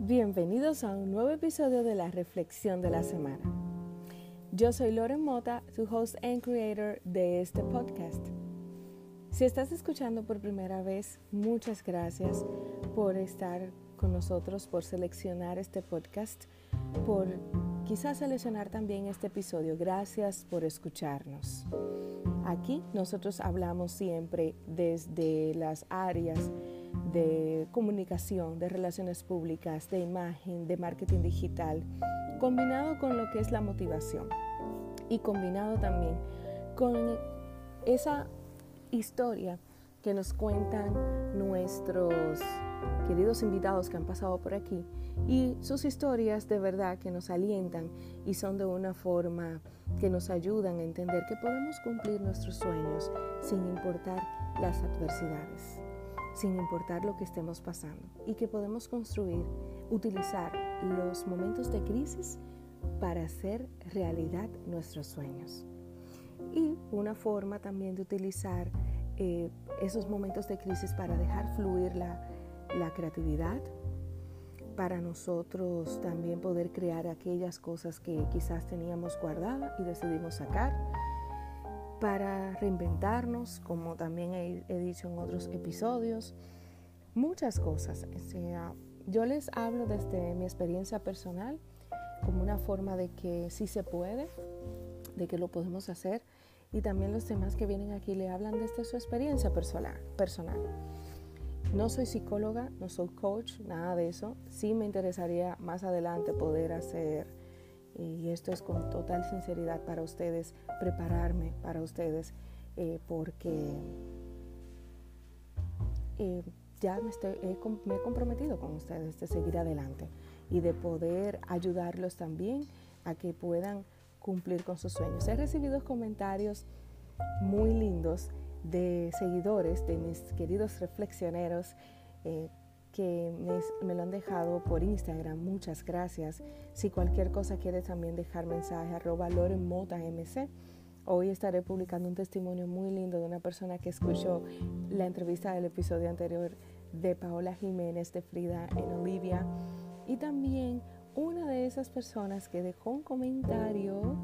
bienvenidos a un nuevo episodio de la Reflexión de la Semana. Yo soy Loren Mota, tu host and creator de este podcast. Si estás escuchando por primera vez, muchas gracias por estar con nosotros, por seleccionar este podcast, por quizás seleccionar también este episodio. Gracias por escucharnos. Aquí nosotros hablamos siempre desde las áreas de comunicación, de relaciones públicas, de imagen, de marketing digital, combinado con lo que es la motivación y combinado también con esa historia que nos cuentan nuestros queridos invitados que han pasado por aquí y sus historias de verdad que nos alientan y son de una forma que nos ayudan a entender que podemos cumplir nuestros sueños sin importar las adversidades sin importar lo que estemos pasando y que podemos construir, utilizar los momentos de crisis para hacer realidad nuestros sueños. Y una forma también de utilizar eh, esos momentos de crisis para dejar fluir la, la creatividad, para nosotros también poder crear aquellas cosas que quizás teníamos guardadas y decidimos sacar para reinventarnos, como también he, dicho en otros episodios, muchas cosas. yo les hablo desde mi experiencia personal como una forma de que sí se puede, de que lo podemos hacer y también los demás que vienen aquí le hablan desde su experiencia personal. personal. No soy psicóloga, no soy coach, nada de eso. Sí me interesaría más adelante poder hacer y esto es con total sinceridad para ustedes, prepararme para ustedes, eh, porque eh, ya me, estoy, me he comprometido con ustedes de seguir adelante y de poder ayudarlos también a que puedan cumplir con sus sueños. He recibido comentarios muy lindos de seguidores, de mis queridos reflexioneros, eh, que me, lo han dejado por Instagram. Muchas gracias. Si cualquier cosa quieres también dejar mensaje, arroba MC. Hoy estaré publicando un testimonio muy lindo de una persona que escuchó la entrevista del episodio anterior de Paola Jiménez de Frida en Olivia. Y también una de esas personas que dejó un comentario,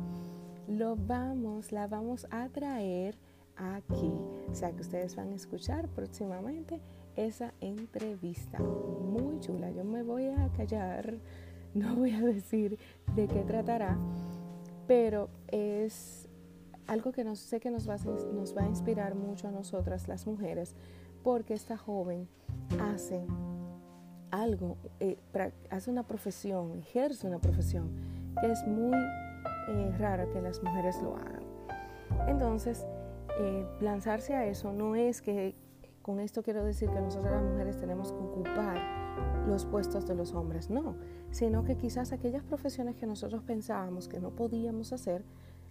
lo vamos, la vamos a traer aquí. O sea que ustedes van a escuchar próximamente esa entrevista. Muy chula. Yo me voy a callar, no voy a decir de qué tratará, pero es algo que no sé que nos va, a, nos va a inspirar mucho a nosotras las mujeres, porque esta joven hace algo, eh, hace una profesión, ejerce una profesión que es muy eh, rara que las mujeres lo hagan. Entonces, eh, lanzarse a eso no es que con esto quiero decir que nosotras las mujeres tenemos que ocupar los puestos de los hombres, no, sino que quizás aquellas profesiones que nosotros pensábamos que no podíamos hacer,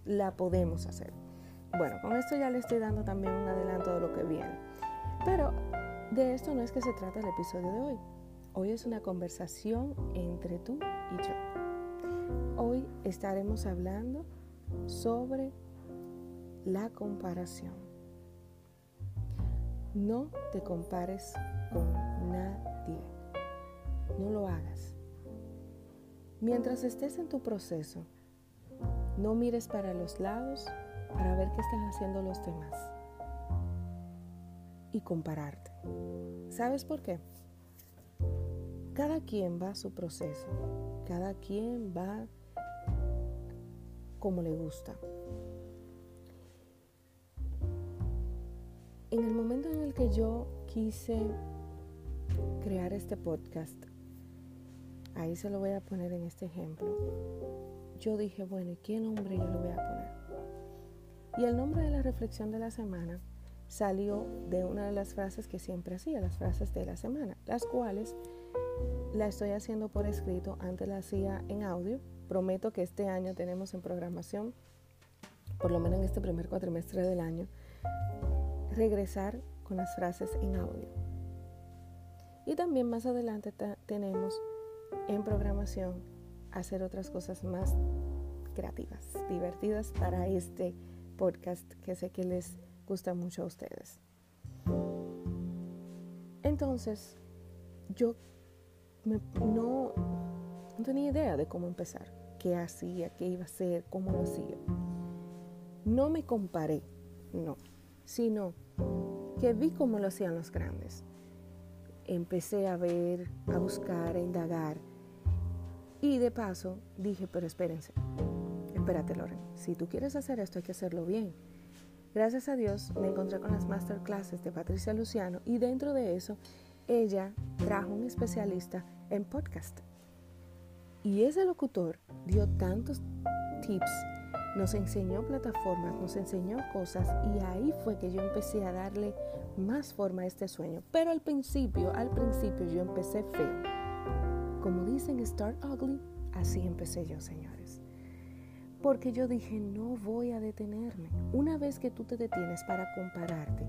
la podemos hacer. Bueno, con esto ya le estoy dando también un adelanto de lo que viene. Pero de esto no es que se trata el episodio de hoy. Hoy es una conversación entre tú y yo. Hoy estaremos hablando sobre la comparación. No te compares con nadie. No lo hagas. Mientras estés en tu proceso, no mires para los lados para ver qué están haciendo los demás y compararte. ¿Sabes por qué? Cada quien va a su proceso, cada quien va como le gusta. En el momento en el que yo quise crear este podcast, ahí se lo voy a poner en este ejemplo, yo dije, bueno, ¿y qué nombre yo le voy a poner? Y el nombre de la reflexión de la semana salió de una de las frases que siempre hacía, las frases de la semana, las cuales la estoy haciendo por escrito, antes la hacía en audio. Prometo que este año tenemos en programación, por lo menos en este primer cuatrimestre del año, regresar con las frases en audio. Y también más adelante tenemos en programación hacer otras cosas más creativas, divertidas para este podcast que sé que les gusta mucho a ustedes. Entonces, yo no, no tenía idea de cómo empezar, qué hacía, qué iba a hacer, cómo lo hacía. No me comparé, no, sino que vi cómo lo hacían los grandes. Empecé a ver, a buscar, a indagar. Y de paso dije, pero espérense, espérate Loren, si tú quieres hacer esto hay que hacerlo bien. Gracias a Dios me encontré con las masterclasses de Patricia Luciano y dentro de eso ella trajo un especialista en podcast. Y ese locutor dio tantos tips nos enseñó plataformas, nos enseñó cosas y ahí fue que yo empecé a darle más forma a este sueño. Pero al principio, al principio yo empecé feo. Como dicen, start ugly, así empecé yo, señores. Porque yo dije, no voy a detenerme. Una vez que tú te detienes para compararte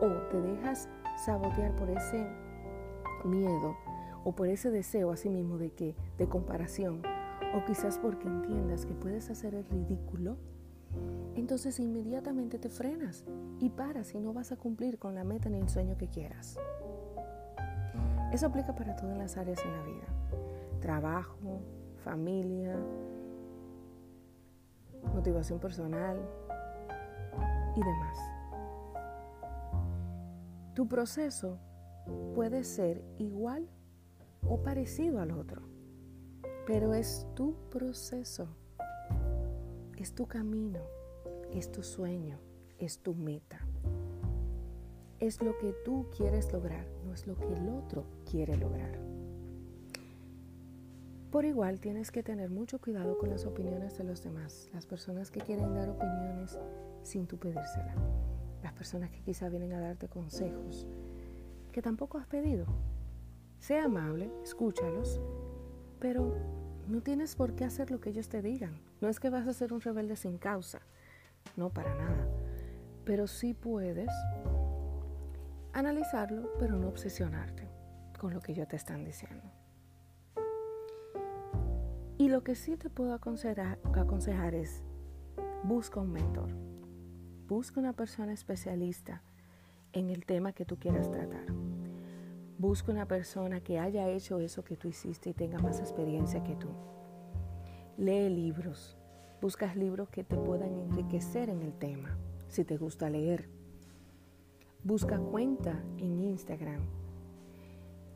o te dejas sabotear por ese miedo o por ese deseo a sí mismo de que de comparación, o quizás porque entiendas que puedes hacer el ridículo, entonces inmediatamente te frenas y paras y no vas a cumplir con la meta ni el sueño que quieras. Eso aplica para todas las áreas en la vida. Trabajo, familia, motivación personal y demás. Tu proceso puede ser igual o parecido al otro. Pero es tu proceso, es tu camino, es tu sueño, es tu meta. Es lo que tú quieres lograr, no es lo que el otro quiere lograr. Por igual tienes que tener mucho cuidado con las opiniones de los demás, las personas que quieren dar opiniones sin tú pedírsela, las personas que quizá vienen a darte consejos que tampoco has pedido. Sea amable, escúchalos, pero no tienes por qué hacer lo que ellos te digan. No es que vas a ser un rebelde sin causa, no para nada. Pero sí puedes analizarlo, pero no obsesionarte con lo que ellos te están diciendo. Y lo que sí te puedo aconsejar, aconsejar es, busca un mentor, busca una persona especialista en el tema que tú quieras tratar. Busca una persona que haya hecho eso que tú hiciste y tenga más experiencia que tú. Lee libros. Buscas libros que te puedan enriquecer en el tema, si te gusta leer. Busca cuenta en Instagram.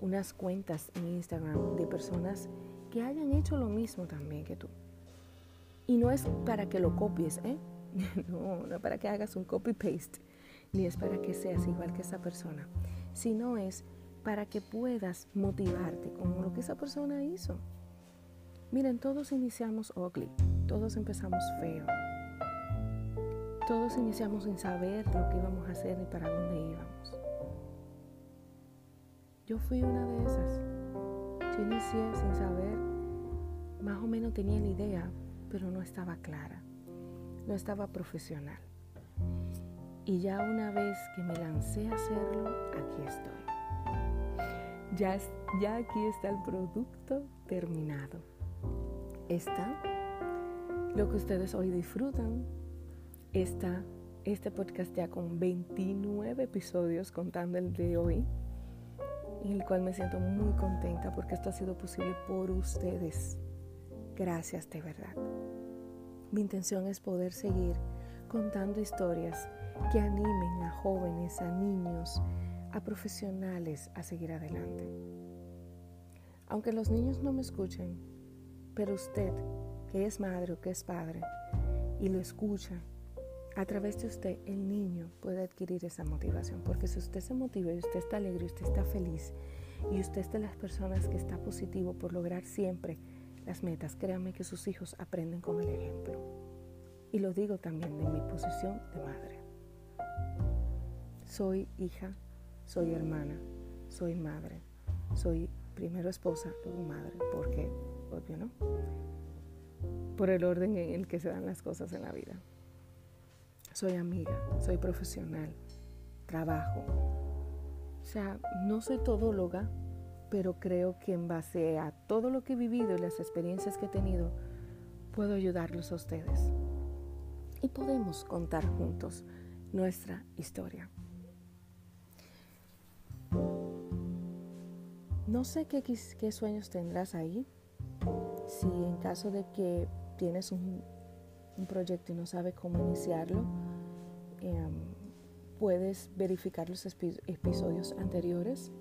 Unas cuentas en Instagram de personas que hayan hecho lo mismo también que tú. Y no es para que lo copies, ¿eh? No, no para que hagas un copy-paste, ni es para que seas igual que esa persona, sino es para que puedas motivarte con lo que esa persona hizo. Miren, todos iniciamos ugly, todos empezamos feo. Todos iniciamos sin saber lo que íbamos a hacer ni para dónde íbamos. Yo fui una de esas. Yo inicié sin saber, más o menos tenía la idea, pero no estaba clara, no estaba profesional. Y ya una vez que me lancé a hacerlo, aquí estoy. Ya, ya aquí está el producto terminado. Está lo que ustedes hoy disfrutan. Está este podcast ya con 29 episodios contando el de hoy, en el cual me siento muy contenta porque esto ha sido posible por ustedes. Gracias de verdad. Mi intención es poder seguir contando historias que animen a jóvenes, a niños, a profesionales a seguir adelante. Aunque los niños no me escuchen, pero usted, que es madre o que es padre, y lo escucha, a través de usted el niño puede adquirir esa motivación, porque si usted se motiva y usted está alegre y usted está feliz y usted es de las personas que está positivo por lograr siempre las metas, créanme que sus hijos aprenden con el ejemplo. Y lo digo también de mi posición de madre. Soy hija soy hermana, soy madre, soy primero esposa, luego madre, porque, obvio, ¿no? Por el orden en el que se dan las cosas en la vida. Soy amiga, soy profesional, trabajo. O sea, no soy todóloga, pero creo que en base a todo lo que he vivido y las experiencias que he tenido, puedo ayudarlos a ustedes. Y podemos contar juntos nuestra historia. No sé qué, sueños tendrás ahí. Si en caso de que tienes un, proyecto y no sabes cómo iniciarlo, em, puedes verificar los episodios anteriores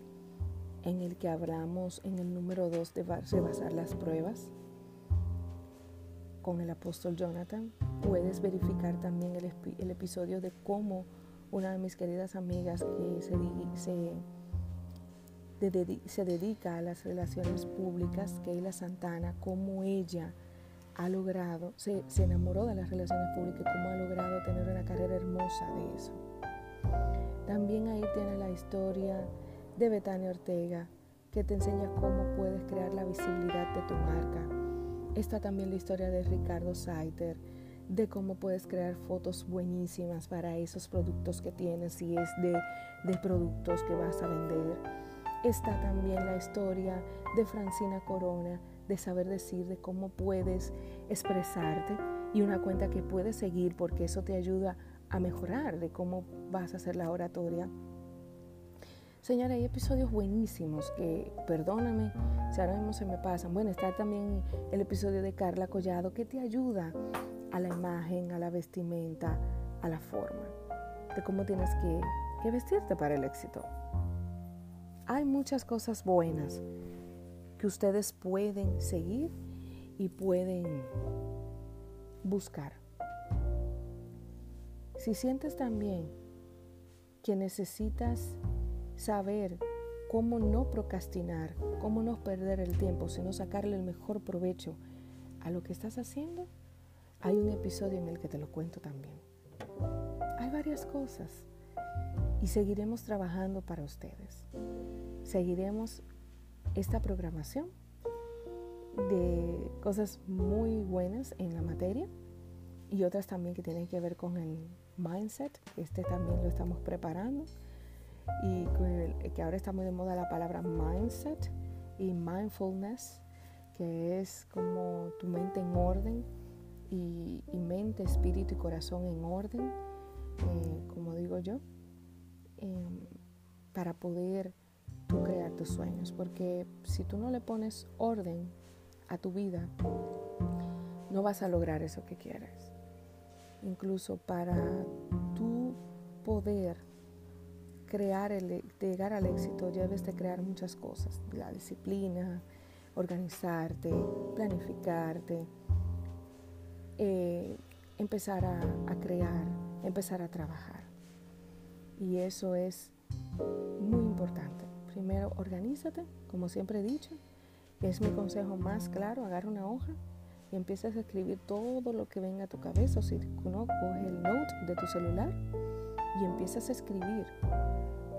en el que hablamos en el número 2 de basar las pruebas con el apóstol Jonathan. Puedes verificar también el, episodio de cómo una de mis queridas amigas se se dedica a las relaciones públicas, Keila Santana, cómo ella ha logrado, se, enamoró de las relaciones públicas, cómo ha logrado tener una carrera hermosa de eso. También ahí tiene la historia de Betania Ortega, que te enseña cómo puedes crear la visibilidad de tu marca. Está también la historia de Ricardo Saiter, de cómo puedes crear fotos buenísimas para esos productos que tienes, si es de productos que vas a vender está también la historia de Francina Corona, de saber decir, de cómo puedes expresarte y una cuenta que puedes seguir porque eso te ayuda a mejorar de cómo vas a hacer la oratoria. Señora, hay episodios buenísimos que, perdóname si ahora mismo se me pasan. Bueno, está también el episodio de Carla Collado que te ayuda a la imagen, a la vestimenta, a la forma, de cómo tienes que, que vestirte para el éxito hay muchas cosas buenas que ustedes pueden seguir y pueden buscar. Si sientes también que necesitas saber cómo no procrastinar, cómo no perder el tiempo, sino sacarle el mejor provecho a lo que estás haciendo, hay un episodio en el que te lo cuento también. Hay varias cosas y seguiremos trabajando para ustedes. Seguiremos esta programación de cosas muy buenas en la materia y otras también que tienen que ver con el mindset, este también lo estamos preparando y que ahora está muy de moda la palabra mindset y mindfulness, que es como tu mente en orden y, mente, espíritu y corazón en orden, eh, como digo yo. Em, para poder tú crear tus sueños. Porque si tú no le pones orden a tu vida, no vas a lograr eso que quieres. Incluso para tú poder crear el, llegar al éxito, debes de crear muchas cosas. La disciplina, organizarte, planificarte, eh, empezar a crear, empezar a trabajar. Y eso es muy importante. Primero, organízate, como siempre he dicho. Es mi consejo más claro. Agarra una hoja y empiezas a escribir todo lo que venga a tu cabeza. O si no, coge el note de tu celular y empiezas a escribir,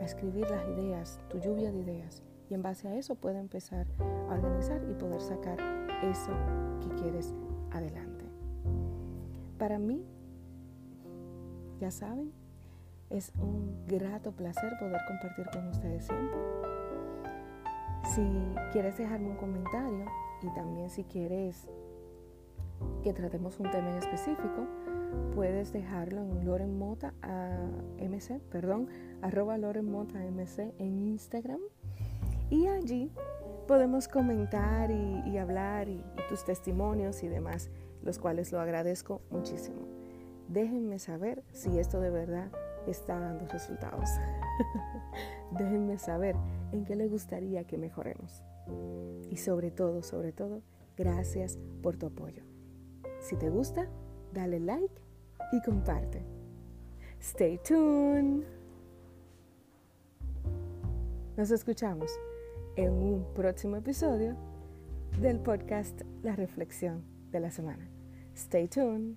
a escribir las ideas, tu lluvia de ideas. Y en base a eso puedes empezar a organizar y poder sacar eso que quieres adelante. Para mí, ya saben, es un grato placer poder compartir con ustedes siempre. Si quieres dejarme un comentario y también si quieres que tratemos un tema en específico, puedes dejarlo en Loren Mota MC, perdón, arroba Loren Mota MC en Instagram. Y allí podemos comentar y, hablar y tus testimonios y demás, los cuales lo agradezco muchísimo. Déjenme saber si esto de verdad está dando resultados. Déjenme saber en qué les gustaría que mejoremos. Y sobre todo, sobre todo, gracias por tu apoyo. Si te gusta, dale like y comparte. Stay tuned. Nos escuchamos en un próximo episodio del podcast La Reflexión de la Semana. Stay tuned.